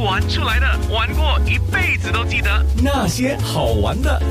玩出来的，玩过一辈子都记得那些好玩的。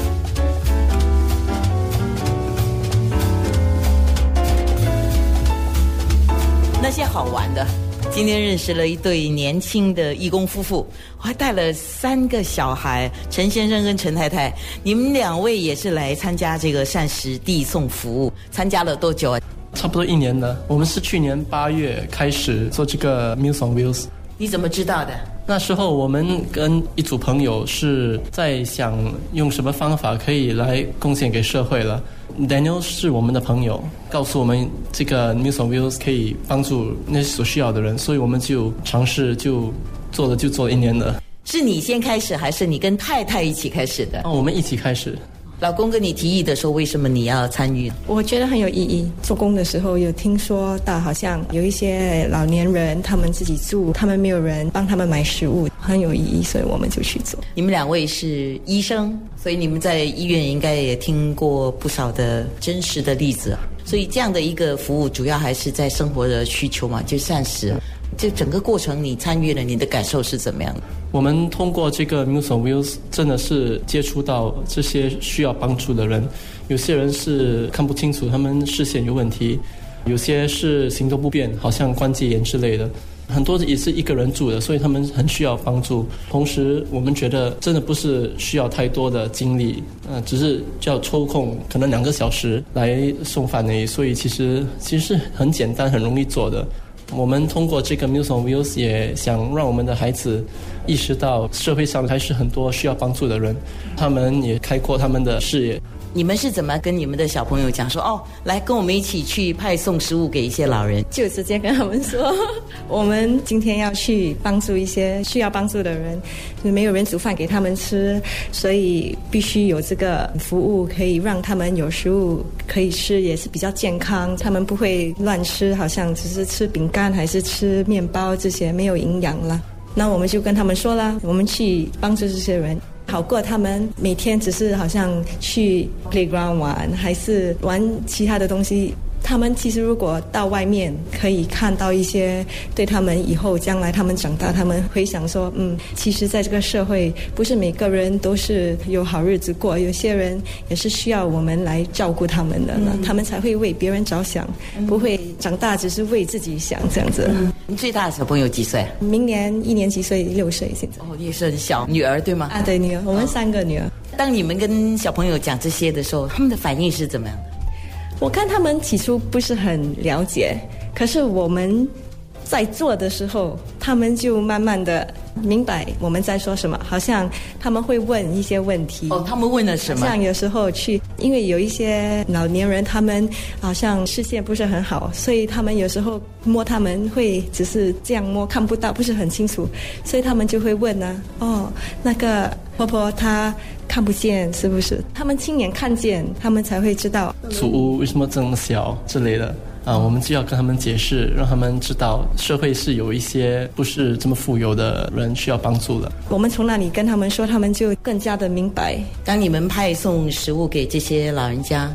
那些好玩的。今天认识了一对年轻的义工夫妇，我还带了三个小孩，陈先生跟陈太太。你们两位也是来参加这个膳食递送服务，参加了多久啊？差不多一年了。我们是去年八月开始做这个 Meals on Wheels。你怎么知道的？那时候我们跟一组朋友是在想用什么方法可以来贡献给社会了。Daniel 是我们的朋友，告诉我们这个 Meals on Wheels 可以帮助那些所需要的人，所以我们就尝试就做了，就做了一年了。是你先开始，还是你跟太太一起开始的？哦，我们一起开始。老公跟你提议的时候，为什么你要参与？我觉得很有意义。做工的时候有听说到，好像有一些老年人他们自己住，他们没有人帮他们买食物，很有意义，所以我们就去做。你们两位是医生，所以你们在医院应该也听过不少的真实的例子啊。所以这样的一个服务，主要还是在生活的需求嘛，就膳食。就整个过程你参与了，你的感受是怎么样的？我们通过这个 Meals on Wheels，真的是接触到这些需要帮助的人。有些人是看不清楚，他们视线有问题；有些是行动不便，好像关节炎之类的。很多也是一个人住的，所以他们很需要帮助。同时，我们觉得真的不是需要太多的精力，呃，只是要抽空可能两个小时来送饭而已。所以其实其实是很简单、很容易做的。我们通过这个 Museum Views 也想让我们的孩子意识到社会上还是很多需要帮助的人，他们也开阔他们的视野。你们是怎么跟你们的小朋友讲说哦，来跟我们一起去派送食物给一些老人？就直接跟他们说，我们今天要去帮助一些需要帮助的人，就没有人煮饭给他们吃，所以必须有这个服务，可以让他们有食物可以吃，也是比较健康。他们不会乱吃，好像只是吃饼干还是吃面包这些没有营养了。那我们就跟他们说了，我们去帮助这些人。好过他们每天只是好像去 playground 玩，还是玩其他的东西。他们其实如果到外面可以看到一些，对他们以后将来他们长大，他们回想说，嗯，其实在这个社会，不是每个人都是有好日子过，有些人也是需要我们来照顾他们的，那他们才会为别人着想，不会长大只是为自己想这样子。你最大的小朋友几岁？明年一年级，岁六岁现在。哦，也是很小，女儿对吗？啊，对，女儿，我们三个女儿。当你们跟小朋友讲这些的时候，他们的反应是怎么样的？我看他们起初不是很了解，可是我们在做的时候，他们就慢慢的明白我们在说什么。好像他们会问一些问题。哦，他们问了什么？像有时候去，因为有一些老年人，他们好像视线不是很好，所以他们有时候摸他们会只是这样摸，看不到，不是很清楚，所以他们就会问呢。哦，那个婆婆她。看不见是不是？他们亲眼看见，他们才会知道。祖屋为什么这么小之类的啊？我们就要跟他们解释，让他们知道社会是有一些不是这么富有的人需要帮助的。我们从那里跟他们说，他们就更加的明白。当你们派送食物给这些老人家，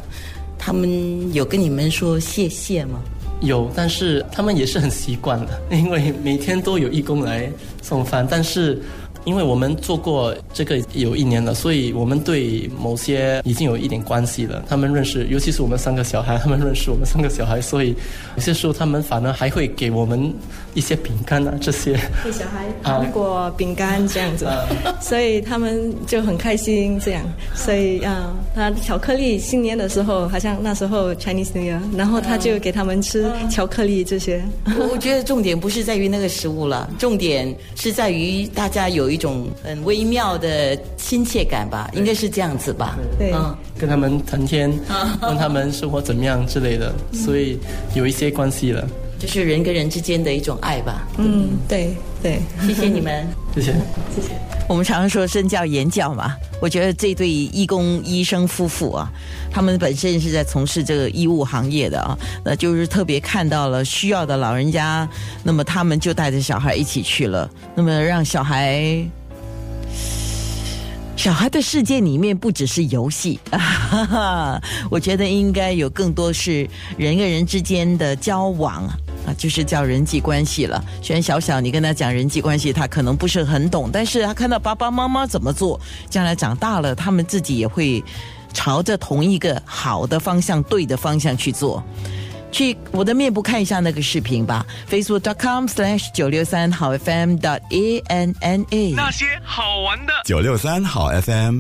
他们有跟你们说谢谢吗？有，但是他们也是很习惯的，因为每天都有义工来送饭，但是。因为我们做过这个有一年了，所以我们对某些已经有一点关系了。他们认识，尤其是我们三个小孩，他们认识我们三个小孩，所以有些时候他们反而还会给我们一些饼干啊这些。给小孩糖果、饼干这样子，所以他们就很开心这样。所以啊，他巧克力新年的时候，好像那时候 Chinese New Year，然后他就给他们吃巧克力这些。我觉得重点不是在于那个食物了，重点是在于大家有。一种很微妙的亲切感吧，应该是这样子吧。对，跟他们谈天，问他们生活怎么样之类的，所以有一些关系了。就是人跟人之间的一种爱吧。嗯，对对，谢谢你们，谢谢谢谢。我们常常说身教言教嘛，我觉得这对义工医生夫妇啊，他们本身是在从事这个医务行业的啊，那就是特别看到了需要的老人家，那么他们就带着小孩一起去了，那么让小孩，小孩的世界里面不只是游戏，我觉得应该有更多是人跟人之间的交往。啊，就是叫人际关系了。虽然小小你跟他讲人际关系，他可能不是很懂，但是他看到爸爸妈妈怎么做，将来长大了，他们自己也会朝着同一个好的方向、对的方向去做。去我的面部看一下那个视频吧，facebook.com/slash 九六三好 FM dot a n n a。那些好玩的。九六三好 FM。